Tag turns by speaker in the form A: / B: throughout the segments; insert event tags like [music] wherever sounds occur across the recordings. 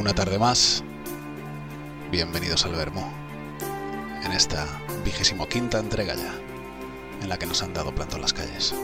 A: una tarde más. Bienvenidos al Vermo. En esta vigésimo quinta entrega ya, en la que nos han dado planto las calles.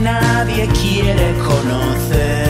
B: Nadie quiere conocer.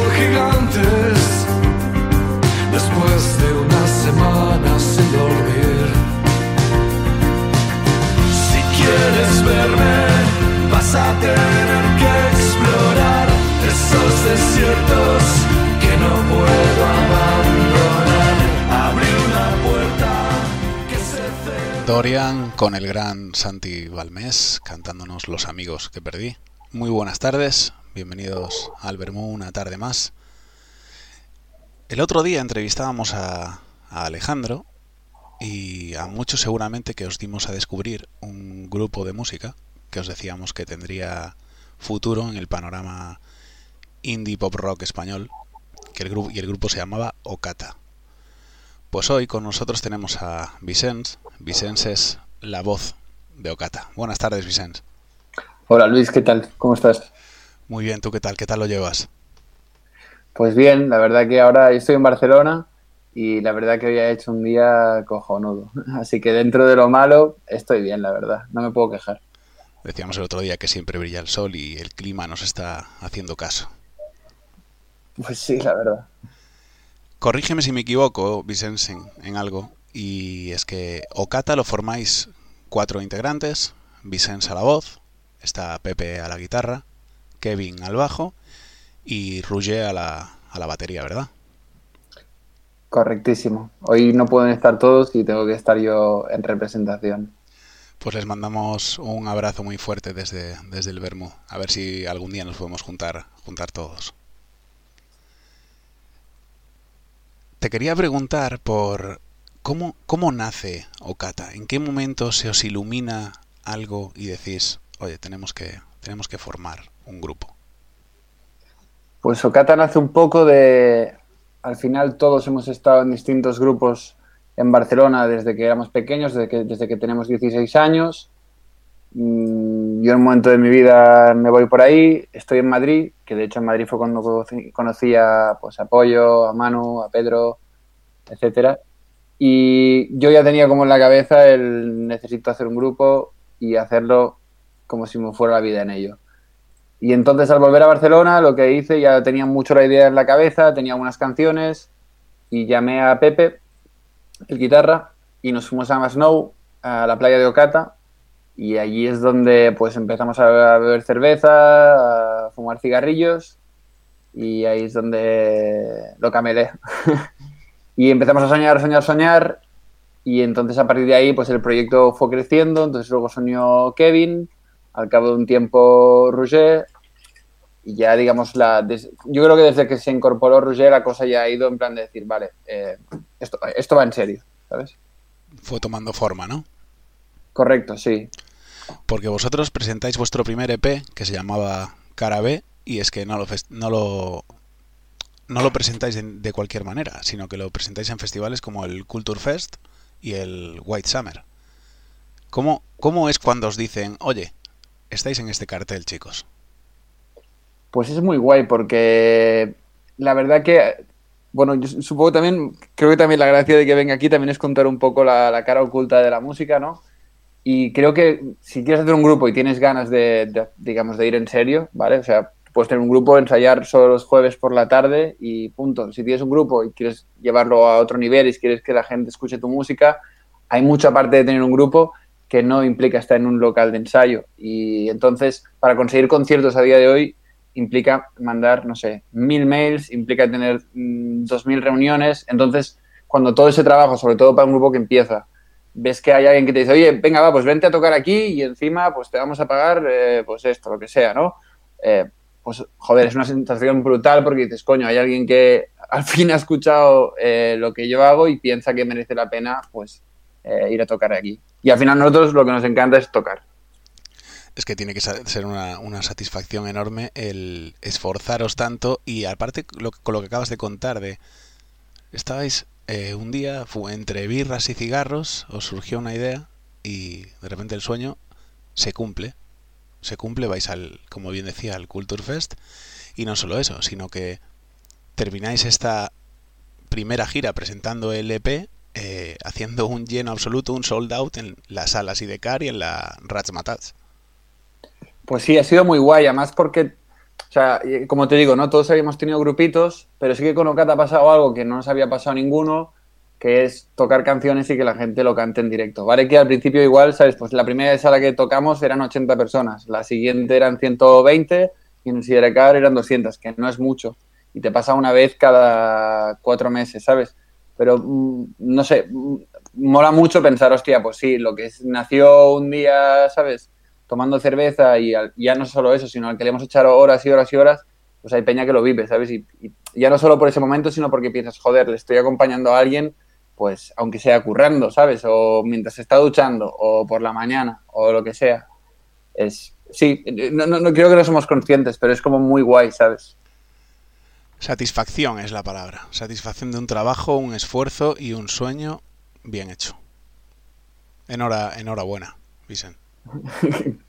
B: una
C: semana sin dormir. Si quieres verme, vas a tener que explorar esos desiertos que no puedo abandonar. Abrí una puerta que se.
A: Dorian con el gran Santi Balmés cantándonos Los amigos que perdí. Muy buenas tardes, bienvenidos al Vermú una tarde más. El otro día entrevistábamos a, a Alejandro y a muchos seguramente que os dimos a descubrir un grupo de música que os decíamos que tendría futuro en el panorama indie pop rock español que el grupo, y el grupo se llamaba Okata. Pues hoy con nosotros tenemos a Vicens. Vicens es la voz de Okata. Buenas tardes, Vicens.
D: Hola Luis, ¿qué tal? ¿Cómo estás?
A: Muy bien, ¿tú qué tal? ¿Qué tal lo llevas?
D: Pues bien, la verdad que ahora estoy en Barcelona y la verdad que hoy ha hecho un día cojonudo. [laughs] Así que dentro de lo malo estoy bien, la verdad. No me puedo quejar.
A: Decíamos el otro día que siempre brilla el sol y el clima nos está haciendo caso.
D: Pues sí, la verdad.
A: Corrígeme si me equivoco, Vicens, en, algo. Y es que Okata lo formáis cuatro integrantes. Vicens a la voz, está Pepe a la guitarra, Kevin al bajo y Roger a la, a la batería, ¿verdad?
D: Correctísimo. Hoy no pueden estar todos y tengo que estar yo en representación.
A: Pues les mandamos un abrazo muy fuerte desde, desde el Bermú. A ver si algún día nos podemos juntar, juntar todos. Te quería preguntar por cómo, cómo nace Okata. ¿En qué momento se os ilumina algo y decís, oye, tenemos que, tenemos que formar un grupo?
D: Pues Okata nace un poco de... Al final todos hemos estado en distintos grupos en Barcelona desde que éramos pequeños, desde que, desde que tenemos 16 años. Mm, Yo en un momento de mi vida me voy por ahí, estoy en Madrid, que de hecho en Madrid fue cuando conocí, a, pues, a Pollo, a Manu, a Pedro, etcétera. Y yo ya tenía como en la cabeza el necesito hacer un grupo y hacerlo como si me fuera la vida en ello. Y entonces al volver a Barcelona lo que hice, ya tenía mucho la idea en la cabeza, tenía algunas canciones y llamé a Pepe, el guitarra, y nos fuimos a Masnou, a la playa de Ocata, y allí es donde pues empezamos a beber cerveza, a fumar cigarrillos, y ahí es donde lo camelé. [laughs] y empezamos a soñar, soñar, soñar, y entonces a partir de ahí pues el proyecto fue creciendo, entonces luego soñó Kevin, al cabo de un tiempo Roger, y ya digamos, la yo creo que desde que se incorporó Roger la cosa ya ha ido en plan de decir, vale, eh, esto, esto va en serio, ¿sabes?
A: Fue tomando forma, ¿no?
D: Correcto, sí.
A: Porque vosotros presentáis vuestro primer EP que se llamaba Cara B y es que no lo, no lo, no lo presentáis de, de, cualquier manera, sino que lo presentáis en festivales como el Culture Fest y el White Summer. ¿Cómo, ¿Cómo es cuando os dicen, oye, estáis en este cartel, chicos?
D: Pues es muy guay porque la verdad que, bueno, yo supongo también, creo que también la gracia de que venga aquí también es contar un poco la, cara oculta de la música, ¿no? Y creo que si quieres hacer un grupo y tienes ganas de, de, digamos, de ir en serio, ¿vale? O sea, puedes tener un grupo, ensayar solo los jueves por la tarde y punto. Si tienes un grupo y quieres llevarlo a otro nivel y quieres que la gente escuche tu música, hay mucha parte de tener un grupo que no implica estar en un local de ensayo. Y entonces, para conseguir conciertos a día de hoy, implica mandar, no sé, mil mails, implica tener mmm, dos mil reuniones. Entonces, cuando todo ese trabajo, sobre todo para un grupo que empieza, ves que hay alguien que te dice, oye, venga, va, pues vente a tocar aquí y encima, pues te vamos a pagar, eh, pues esto, lo que sea, ¿no? Eh, pues, joder, es una sensación brutal porque dices, coño, hay alguien que [laughs] al fin ha escuchado eh, lo que yo hago y piensa que merece la pena, pues, ir a tocar aquí. Y al final nosotros lo que nos encanta es tocar.
A: Es que tiene que ser una, una satisfacción enorme el esforzaros tanto y aparte lo, con lo que acabas de contar de estabais eh, un día fue entre birras y cigarros os surgió una idea y de repente el sueño se cumple. Se cumple vais al como bien decía al Culture Fest. Y no solo eso sino que termináis esta primera gira presentando el EP eh, haciendo un lleno absoluto un sold out en la sala Sidecar y en la Ratzmatats
D: pues sí, ha sido muy guay, además porque, o sea, como te digo, no todos habíamos tenido grupitos, pero sí que con Ocata ha pasado algo que no nos había pasado ninguno, que es tocar canciones y que la gente lo cante en directo. Vale que al principio igual, ¿sabes? Pues la primera sala que tocamos eran 80 personas, la siguiente eran 120 y en el Sidecar eran 200, que no es mucho. Y te pasa una vez cada cuatro meses, ¿sabes? Pero, no sé, mola mucho pensar, hostia, pues sí, lo que nació un día, ¿sabes? Tomando cerveza y al, ya no solo eso, sino al que le hemos echado horas y horas y horas, pues hay peña que lo vive, ¿sabes? Y, y, ya no solo por ese momento, sino porque piensas, joder, le estoy acompañando a alguien, pues aunque sea currando, ¿sabes? O mientras está duchando, o por la mañana, o lo que sea. Es, sí, no, no, no creo que no somos conscientes, pero es como muy guay, ¿sabes?
A: Satisfacción es la palabra. Satisfacción de un trabajo, un esfuerzo y un sueño bien hecho. Enhora, enhorabuena, Vicente.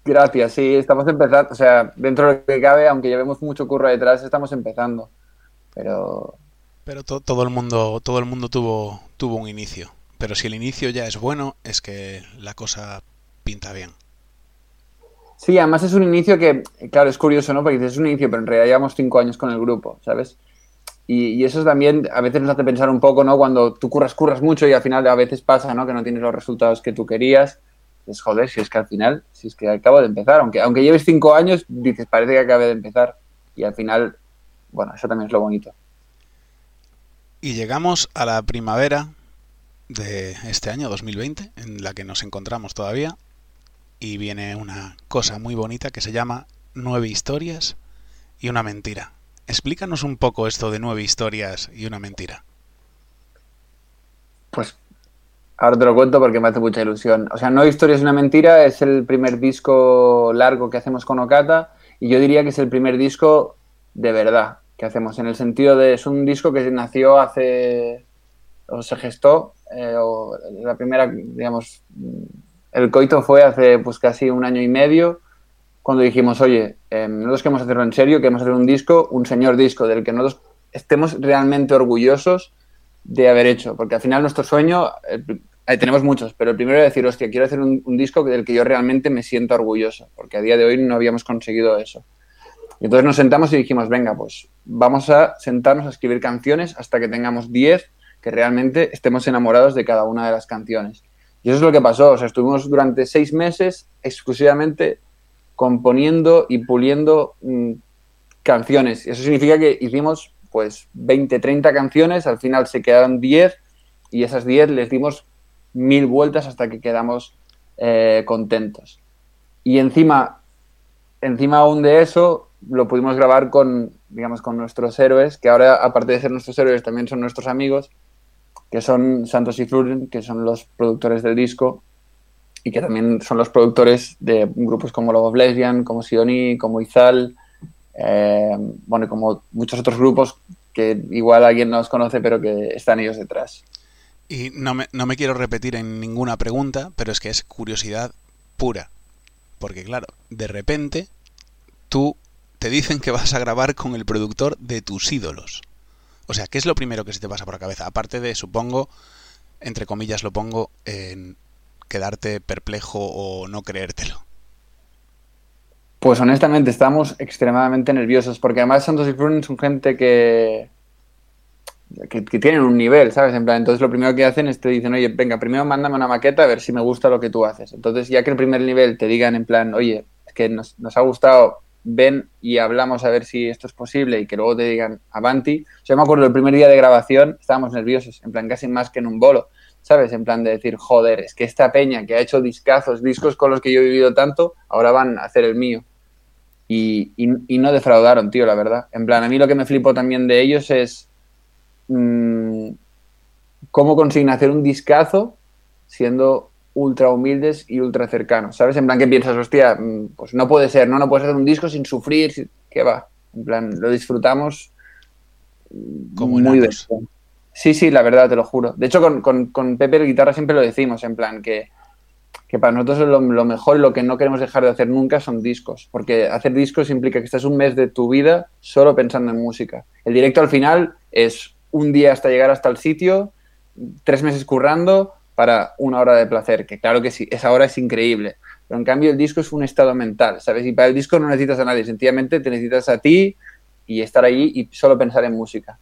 D: Gracias, sí, estamos empezando, o sea, dentro de lo que cabe, aunque llevemos mucho curro detrás, estamos empezando. Pero
A: pero to todo el mundo todo el mundo tuvo tuvo un inicio, pero si el inicio ya es bueno, es que la cosa pinta bien.
D: Sí, además es un inicio que, claro, es curioso, ¿no? Porque dices, es un inicio, pero en realidad llevamos cinco años con el grupo, ¿sabes? Y, y, eso también a veces nos hace pensar un poco, ¿no? Cuando tú curras, curras mucho y al final a veces pasa, ¿no? Que no tienes los resultados que tú querías es joder, si es que al final, si es que acabo de empezar, aunque, aunque lleves cinco años, dices, parece que acabe de empezar. Y al final, bueno, eso también es lo bonito.
A: Y llegamos a la primavera de este año 2020, en la que nos encontramos todavía, y viene una cosa muy bonita que se llama Nueve historias y una mentira. Explícanos un poco esto de nueve historias y una mentira.
D: Pues Ahora te lo cuento porque me hace mucha ilusión. O sea, No Historia es una mentira es el primer disco largo que hacemos con Okata y yo diría que es el primer disco de verdad que hacemos, en el sentido de es un disco que nació hace, o se gestó, eh, o la primera, digamos, el coito fue hace pues casi un año y medio, cuando dijimos, oye, eh, nosotros queremos hacerlo en serio, queremos hacer un disco, un señor disco del que nosotros estemos realmente orgullosos de haber hecho, porque al final nuestro sueño, Ahí tenemos muchos, pero el primero es decir, hostia, quiero hacer un, un, disco del que yo realmente me siento orgulloso, porque a día de hoy no habíamos conseguido eso. Y entonces nos sentamos y dijimos, venga, pues vamos a sentarnos a escribir canciones hasta que tengamos 10 que realmente estemos enamorados de cada una de las canciones. Y eso es lo que pasó, o sea, estuvimos durante seis meses exclusivamente componiendo y puliendo mmm, canciones. Eso significa que hicimos pues 20, 30 canciones, al final se quedaron 10 y esas 10 les dimos mil vueltas hasta que quedamos eh, contentos. Y encima, encima aún de eso, lo pudimos grabar con, digamos, con nuestros héroes, que ahora, aparte de ser nuestros héroes, también son nuestros amigos, que son Santos y Fluren, que son los productores del disco. y que también son los productores de grupos como Love of Lesbian, como Sioni, como Izal, eh, bueno, como muchos otros grupos que igual alguien no los conoce, pero que están ellos detrás.
A: Y no me, no me quiero repetir en ninguna pregunta, pero es que es curiosidad pura. Porque claro, de repente tú te dicen que vas a grabar con el productor de tus ídolos. O sea, ¿qué es lo primero que se te pasa por la cabeza? Aparte de, supongo, entre comillas lo pongo, en quedarte perplejo o no creértelo.
D: Pues honestamente estamos extremadamente nerviosos porque además Santos y Fruin son gente que, que, tienen un nivel, ¿sabes? Entonces lo primero que hacen es te dicen, oye, venga, primero mándame una maqueta a ver si me gusta lo que tú haces. Entonces ya que el primer nivel te digan en plan, oye, es que nos, nos ha gustado, ven y hablamos a ver si esto es posible y que luego te digan avanti. O sea, me acuerdo el primer día de grabación estábamos nerviosos, en plan casi más que en un bolo, ¿sabes? En plan de decir, joder, es que esta peña que ha hecho discazos, discos con los que yo he vivido tanto, ahora van a hacer el mío. Y, y, y, no defraudaron, tío, la verdad. En plan, a mí lo que me flipó también de ellos es mmm, cómo consiguen hacer un discazo siendo ultra humildes y ultra cercanos, ¿sabes? En plan, ¿qué piensas? Hostia, pues no puede ser, ¿no? No puedes hacer un disco sin sufrir, sin... ¿qué va? En plan, lo disfrutamos
A: Como
D: muy bien. Sí, sí, la verdad, te lo juro. De hecho, con, con, con Pepe el guitarra siempre lo decimos, en plan, que, que para nosotros lo, lo, mejor lo que no queremos dejar de hacer nunca son discos, porque hacer discos implica que estás un mes de tu vida solo pensando en música. El directo al final es un día hasta llegar hasta el sitio, tres meses currando para una hora de placer, que claro que sí, esa hora es increíble. Pero en cambio el disco es un estado mental, ¿sabes? Y para el disco no necesitas a nadie, sencillamente te necesitas a ti y estar allí y solo pensar en música.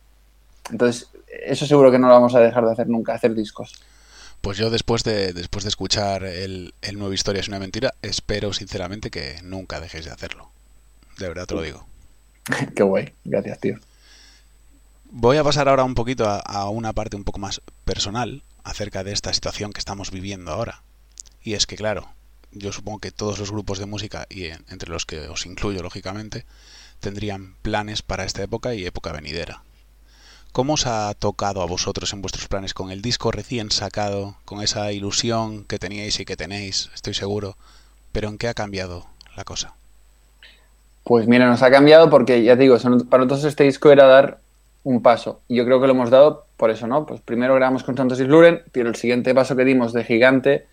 D: Entonces, eso seguro que no lo vamos a dejar de hacer nunca, hacer discos.
A: Pues yo después de, después de escuchar el, el nuevo Historia es una mentira, espero sinceramente que nunca dejéis de hacerlo. De verdad te lo digo. [laughs]
D: Qué guay, gracias tío.
A: Voy a pasar ahora un poquito a, una parte un poco más personal acerca de esta situación que estamos viviendo ahora. Y es que, claro, yo supongo que todos los grupos de música, y entre los que os incluyo, lógicamente, tendrían planes para esta época y época venidera. ¿Cómo os ha tocado a vosotros en vuestros planes con el disco recién sacado, con esa ilusión que teníais y que tenéis, estoy seguro, pero en qué ha cambiado la cosa?
D: Pues mira, nos ha cambiado porque, ya digo, para nosotros este disco era dar un paso. Y yo creo que lo hemos dado por eso, ¿no? Pues primero grabamos con Santos y Luren, pero el siguiente paso que dimos de gigante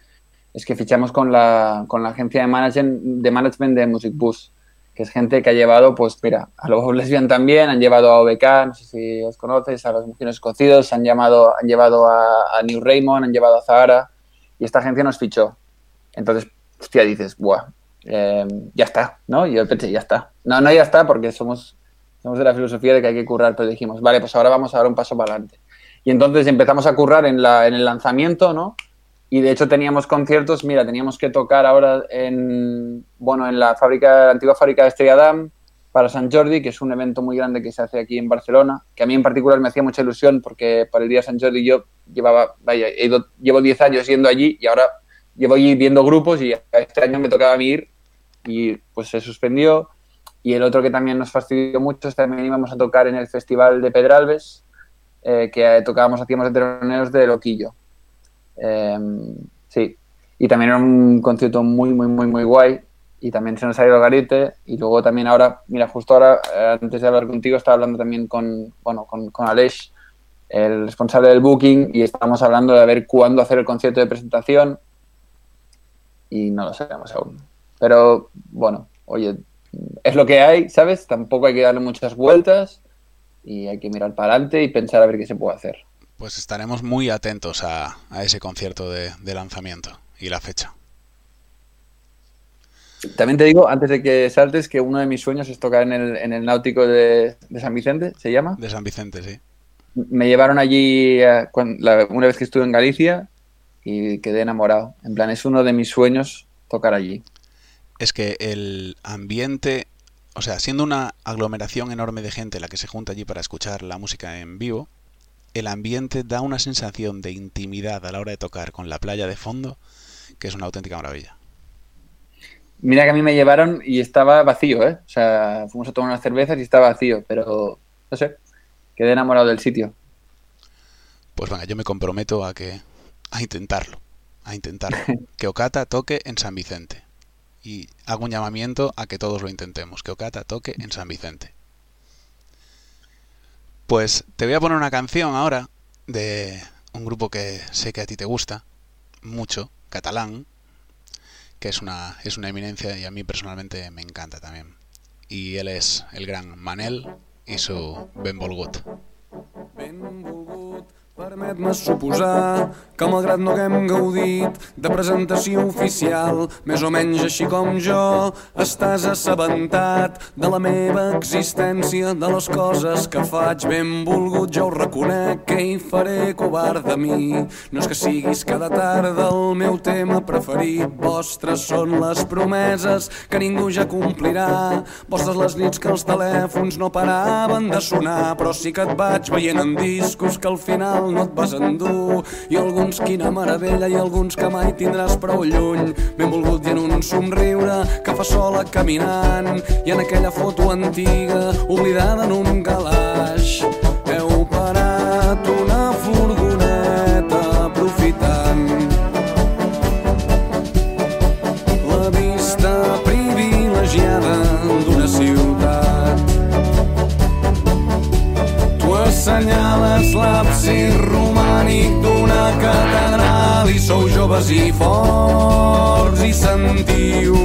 D: es que fichamos con la, con la agencia de management, de management Music Bus, que es gente que ha llevado, pues mira, a los Lesbian también, han llevado a OBK, no sé si os conoces, a los Mujeres Cocidos, han, llamado, han llevado a, a, New Raymond, han llevado a Zahara, y esta agencia nos fichó. Entonces, hostia, dices, buah, eh, ya está, ¿no? Y yo pensé, ya está. No, no, ya está, porque somos, somos de la filosofía de que hay que currar, pero dijimos, vale, pues ahora vamos a dar un paso para adelante. Y entonces empezamos a currar en, la, en el lanzamiento, ¿no? Y de hecho teníamos conciertos, mira, teníamos que tocar ahora en, bueno, en la fábrica, la antigua fábrica de Estrella Damm para San Jordi, que es un evento muy grande que se hace aquí en Barcelona, que a mí en particular me hacía mucha ilusión porque para el día de San Jordi yo llevaba, vaya, he ido, llevo 10 años yendo allí y ahora llevo allí viendo grupos y este año me tocaba a mí ir y pues se suspendió. Y el otro que también nos fastidió mucho es también íbamos a tocar en el Festival de Pedralbes, eh, que tocábamos, hacíamos de teloneros de Loquillo. Eh, sí, y también era un concierto muy, muy, muy, muy guay. Y también se nos ha ido el garite. Y luego también ahora, mira, justo ahora, eh, antes de hablar contigo, estaba hablando también con, bueno, con, con Aleix, el responsable del booking, y estábamos hablando de a ver cuándo hacer el concierto de presentación. Y no lo sabemos aún. Pero bueno, oye, es lo que hay, ¿sabes? Tampoco hay que darle muchas vueltas y hay que mirar para adelante y pensar a ver qué se puede hacer.
A: Pues estaremos muy atentos a, a ese concierto de, de, lanzamiento y la fecha.
D: También te digo, antes de que saltes, que uno de mis sueños es tocar en el, en el náutico de, de, San Vicente, ¿se llama?
A: De San Vicente, sí.
D: Me llevaron allí cuando, la, una vez que estuve en Galicia y quedé enamorado. En plan, es uno de mis sueños tocar allí.
A: Es que el ambiente, o sea, siendo una aglomeración enorme de gente la que se junta allí para escuchar la música en vivo, el ambiente da una sensación de intimidad a la hora de tocar con la playa de fondo que es una auténtica maravilla.
D: Mira que a mí me llevaron y estaba vacío, ¿eh? O sea, fuimos a tomar unas cervezas y estaba vacío, pero no sé, quedé enamorado del sitio.
A: Pues venga, yo me comprometo a que a intentarlo, a intentar [laughs] que Okata toque en San Vicente. Y hago un llamamiento a que todos lo intentemos, que Okata toque en San Vicente. Pues te voy a poner una canción ahora de un grupo que sé que a ti te gusta mucho, catalán, que es una, es una eminencia y a mí personalmente me encanta también. Y él es el gran Manel i su Benvolgut.
E: Benvolgut, permet-me suposar que malgrat no haguem gaudit de presentació oficial, més o menys així com jo, estàs assabentat de la meva existència, de les coses que faig. Benvolgut, ja ho reconec que hi faré covard de mi. No és que siguis cada tarda el meu tema preferit, vostres són les promeses que ningú ja complirà, vostres les nits que els telèfons no paraven de sonar, però sí que et vaig veient en discos que al final no et vas endur, i algun alguns quina meravella i alguns que mai tindràs prou lluny. Benvolgut i en un somriure que fa sola caminant i en aquella foto antiga oblidada en un calaix. Heu parat una furgoneta aprofitant la vista privilegiada d'una ciutat. Tu assenyales l'absis romànic d'una catedral i sou joves i forts i sentiu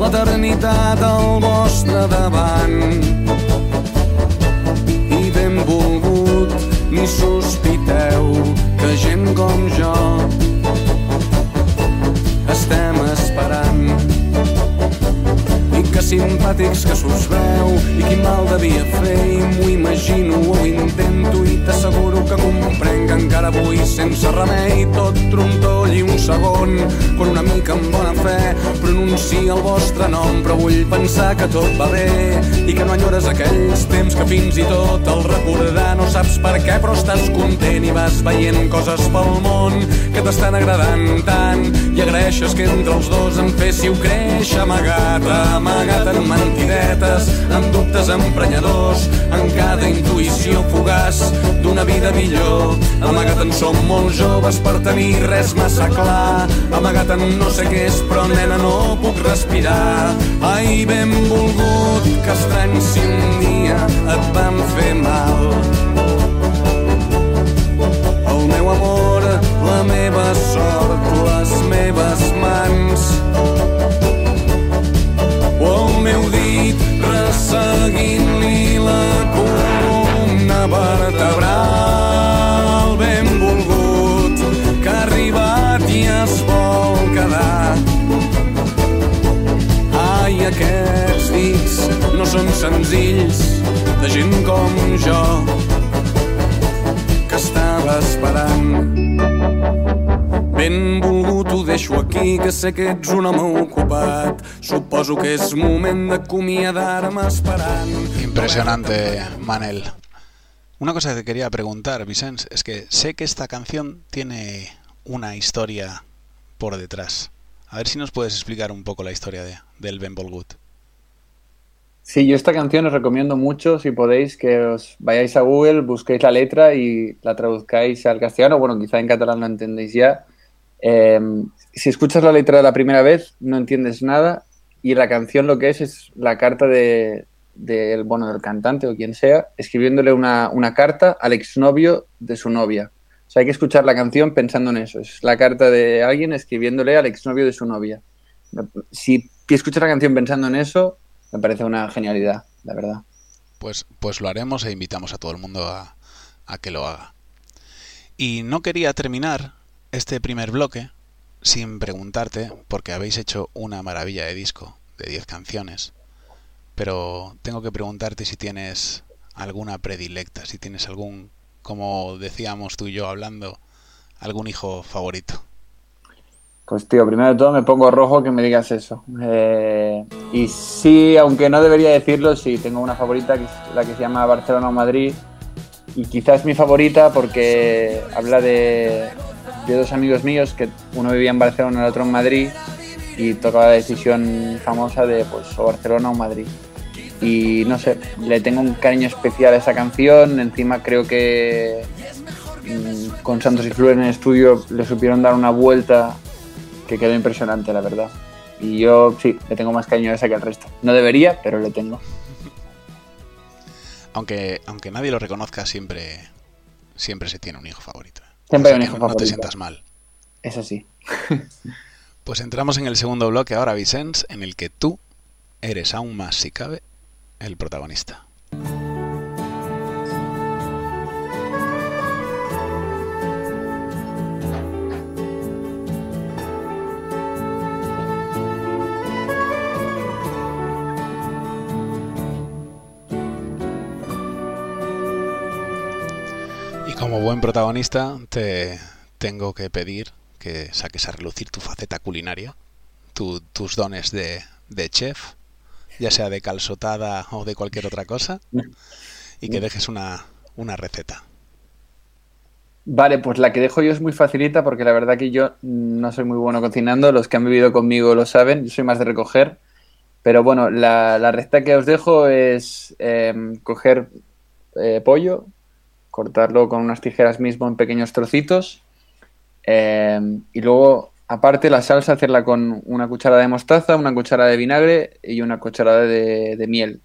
E: l'eternitat al vostre davant. I benvolgut, ni sospiteu que gent com jo simpàtics que s'us veu i quin mal devia fer i m'ho imagino o intento i t'asseguro que comprenc que encara avui sense remei tot trontoll i un segon quan una mica amb bona fe pronuncia el vostre nom. Però vull pensar que tot va bé i que no enyores aquells temps que fins i tot el recordar no saps per què però estàs content i vas veient coses pel món que t'estan agradant tant. I agraeixes que entre els dos em féssiu créixer amagat, amagat en mentidetes, en dubtes emprenyadors, en cada intuïció fugaç d'una vida millor. Amagat en som molt joves per tenir res massa clar, amagat en no sé què és, però nena no puc respirar. Ai, benvolgut, que estrany si un dia et van fer mal. Sé que ets un home ocupat. Suposo que és moment d'acomiadar-me esperant.
A: Impresionante, Manel. Una cosa que te quería preguntar, Vicens, es que sé que esta canción tiene una historia por detrás. A ver si nos puedes explicar un poco la historia de, del Benvolgut.
D: Sí, yo esta canción os recomiendo mucho, si podéis, que os vayáis a Google, busquéis la letra y la traduzcáis al castellano. Bueno, quizá en catalán lo entendéis ya. Eh, si escuchas la letra la primera vez, no entiendes nada y la canción lo que es es la carta de, del, bueno, del cantante o quien sea, escribiéndole una, una carta al exnovio de su novia. O sea, hay que escuchar la canción pensando en eso. Es la carta de alguien escribiéndole al exnovio de su novia. Si escuchas la canción pensando en eso, me parece una genialidad, la verdad.
A: Pues, pues lo haremos e invitamos a todo el mundo a, a que lo haga. Y no quería terminar este primer bloque sin preguntarte, porque habéis hecho una maravilla de disco de 10 canciones, pero tengo que preguntarte si tienes alguna predilecta, si tienes algún, como decíamos tú y yo hablando, algún hijo favorito.
D: Pues tío, primero de todo me pongo rojo que me digas eso. Eh, y sí, aunque no debería decirlo, sí, tengo una favorita, que es la que se llama Barcelona o Madrid. Y quizás mi favorita porque habla de, de dos amigos míos, que uno vivía en Barcelona y el otro en Madrid, y tocaba la decisión famosa de pues o Barcelona o Madrid. Y no sé, le tengo un cariño especial a esa canción, encima creo que mm, con Santos y Flor en el estudio le supieron dar una vuelta que quedó impresionante, la verdad. Y yo sí, le tengo más cariño a esa que al resto. No debería, pero le tengo.
A: Aunque, aunque nadie lo reconozca, siempre, siempre se tiene un hijo favorito.
D: Siempre hay
A: Así
D: un
A: que
D: hijo
A: no- te sientas mal.
D: Eso sí. [laughs]
A: Pues entramos en el segundo bloque ahora, Vicens, en el que tú eres aún más, si cabe, el protagonista. Buen protagonista, te tengo que pedir que saques a relucir tu faceta culinaria, tu- tus dones de, de chef, ya sea de calzotada o de cualquier otra cosa, y que dejes una, una receta.
D: Vale, pues la que dejo yo es muy facilita porque la verdad que yo no soy muy bueno cocinando. Los que han vivido conmigo lo saben. Yo soy más de recoger. Pero bueno, la, la receta que os dejo es em, coger eh, pollo, cortarlo con unas tijeras mismo en pequeños trocitos. em, y luego, aparte, la salsa hacerla con una cucharada de mostaza, una cucharada de vinagre y una cucharada de, de miel.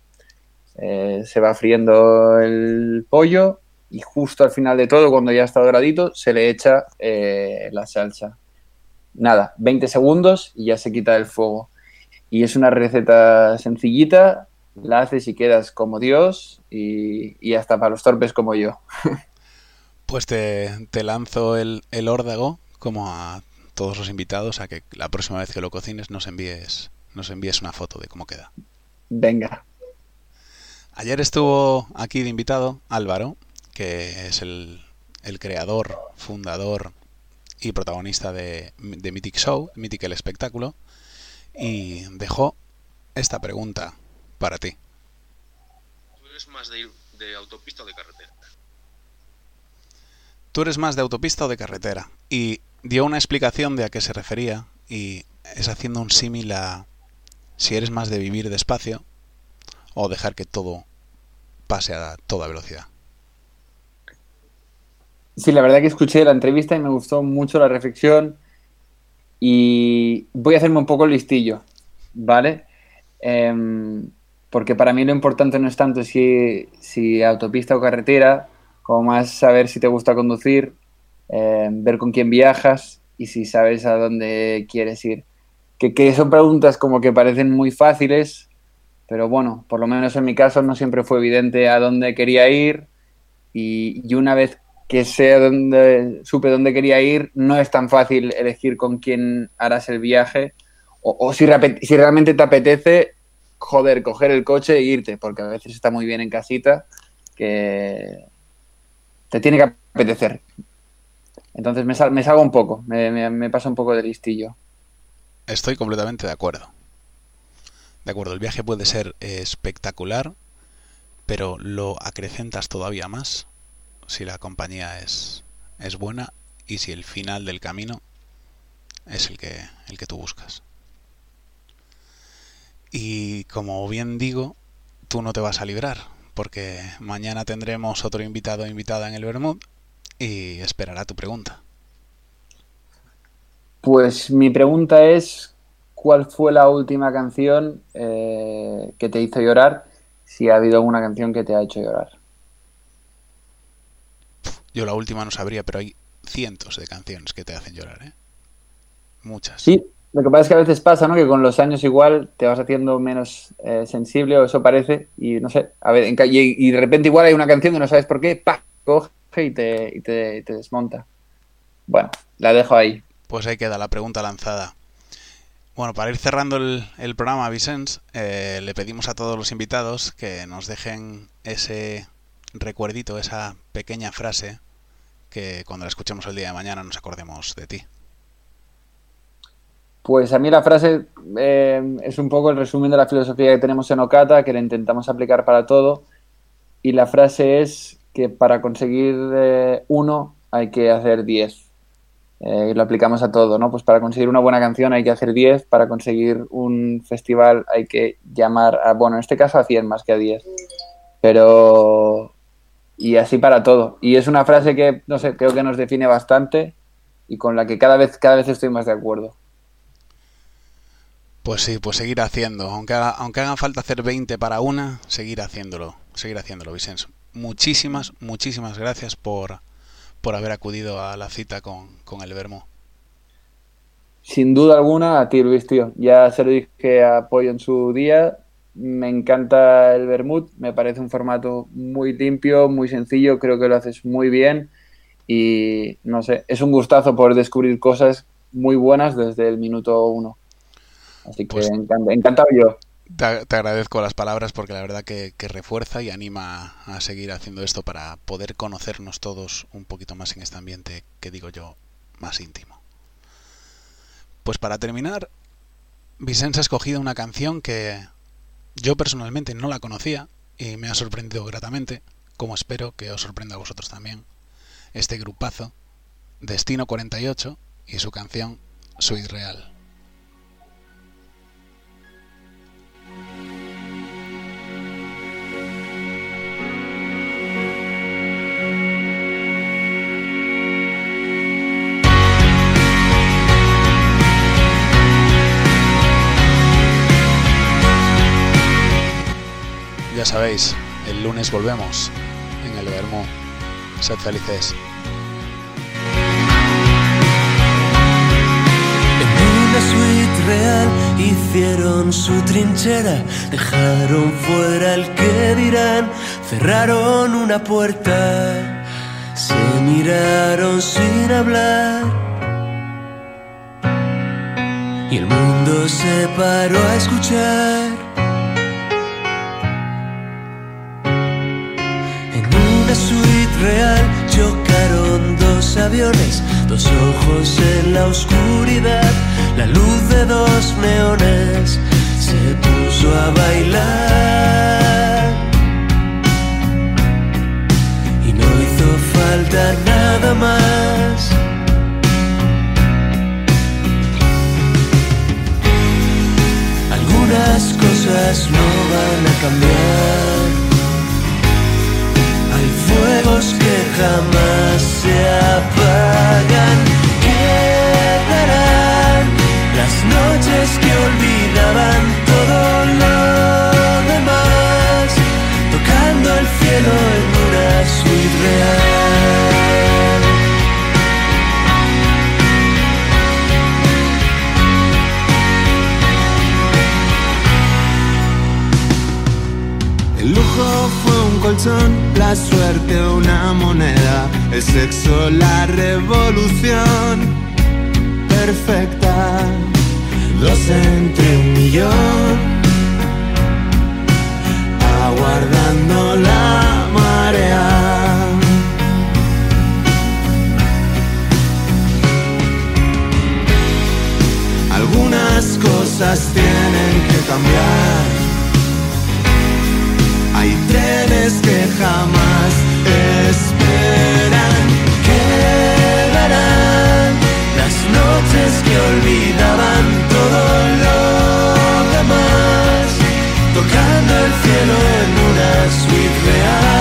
D: Eh, se va friendo el pollo y justo al final de todo, cuando ya está doradito, se le echa eh, la salsa. Nada, 20 segundos y ya se quita el fuego. Y es una receta sencillita, la haces y quedas como Dios y, y hasta para los torpes como yo.
A: Pues te, te lanzo el, el órdago, como a todos los invitados, a que la próxima vez que lo cocines nos envíes, nos envíes una foto de cómo queda.
D: Venga,
A: Ayer estuvo aquí de invitado Álvaro, que es el, el creador, fundador y protagonista de, de Mythic Show, Mythic el espectáculo, y dejó esta pregunta para ti.
F: ¿Tú eres más de ir de autopista o de carretera?
A: ¿Tú eres más de autopista o de carretera? Y dio una explicación de a qué se refería y es haciendo un símil a si eres más de vivir despacio o dejar que todo pase a toda velocidad.
D: Sí, la verdad que escuché la entrevista y me gustó mucho la reflexión y voy a hacerme un poco listillo, ¿vale? Em, porque para mí lo importante no es tanto si, si autopista o carretera, como más saber si te gusta conducir, em, ver con quién viajas y si sabes a dónde quieres ir. Que, que son preguntas como que parecen muy fáciles, pero bueno, por lo menos en mi caso no siempre fue evidente a dónde quería ir y, y una vez que sé dónde, supe dónde quería ir, no es tan fácil elegir con quién harás el viaje. O, o si, si realmente te apetece, joder, coger el coche e irte, porque a veces está muy bien en casita, que te tiene que apetecer. Entonces me, sal- me salgo un poco, me, me, pasa un poco de listillo.
A: Estoy completamente de acuerdo. De acuerdo, el viaje puede ser espectacular, pero lo acrecentas todavía más si la compañía es, es buena y si el final del camino es el que, el que tú buscas. Y como bien digo, tú no te vas a librar, porque mañana tendremos otro invitado o invitada en el Bermud y esperará tu pregunta.
D: Pues mi pregunta es, ¿cuál fue la última canción eh, que te hizo llorar? Si ha habido alguna canción que te ha hecho llorar.
A: Yo la última no sabría, pero hay cientos de canciones que te hacen llorar, ¿eh? Muchas.
D: Sí, lo que pasa es que a veces pasa, ¿no? Que con los años igual te vas haciendo menos eh, sensible, o eso parece, y no sé, a ver, en y, y de repente igual hay una canción que no sabes por qué, ¡pa! coge y te, y te, te desmonta. Bueno, la dejo ahí.
A: Pues ahí queda la pregunta lanzada. Bueno, para ir cerrando el, el programa, Vicens, eh, le pedimos a todos los invitados que nos dejen ese recuerdito, esa pequeña frase que cuando la escuchemos el día de mañana nos acordemos de ti.
D: Pues a mí la frase eh, es un poco el resumen de la filosofía que tenemos en Okata, que la intentamos aplicar para todo. Y la frase es que para conseguir eh, uno hay que hacer diez. Eh, y lo aplicamos a todo, ¿no? Pues para conseguir una buena canción hay que hacer diez, para conseguir un festival hay que llamar a, bueno, en este caso a 100 más que a 10. Pero... Y así para todo. Y es una frase que, no sé, creo que nos define bastante y con la que cada vez, cada vez estoy más de acuerdo.
A: Pues sí, pues seguir haciendo. Aunque, haga- aunque hagan falta hacer 20 para una, seguir haciéndolo. Seguir haciéndolo, Vicens. Muchísimas, muchísimas gracias por, por haber acudido a la cita con, con el Vermo.
D: Sin duda alguna, a ti, Luis, tío. Ya se lo dije a Pollo en su día. Me encanta el Bermud. Me parece un formato muy limpio, muy sencillo. Creo que lo haces muy bien. Y no sé, es un gustazo poder descubrir cosas muy buenas desde el minuto uno. Así que
A: Pues-
D: encanta- encantado yo.
A: Te, te agradezco las palabras porque la verdad que, que refuerza y anima a seguir haciendo esto para poder conocernos todos un poquito más en este ambiente que digo yo más íntimo. Pues para terminar, Vicens ha escogido una canción que yo personalmente no la conocía y me ha sorprendido gratamente, como espero que os sorprenda a vosotros también. Este grupazo, Destino 48 y su canción Sweet Real. Ya sabéis, el lunes volvemos en el Vermo. Sed felices.
G: En una suite real hicieron su trinchera, dejaron fuera el que dirán, cerraron una puerta, se miraron sin hablar. Y el mundo se paró a escuchar. En una suite real chocaron dos aviones, dos ojos en la oscuridad, la luz de dos neones se puso a bailar. Y no hizo falta nada más. Algunas cosas no van a cambiar. Hay fuegos que jamás se apagan. Las noches que olvidaban todo lo demás, tocando el cielo en una suite real.
H: El lujo fue un colchón, la suerte una moneda, el sexo la revolución perfecta, dos entre un millón, aguardando la marea. Algunas cosas tienen que cambiar. Hay trenes que jamás esperan. Quedarán las noches que olvidaban cielo en una suite real.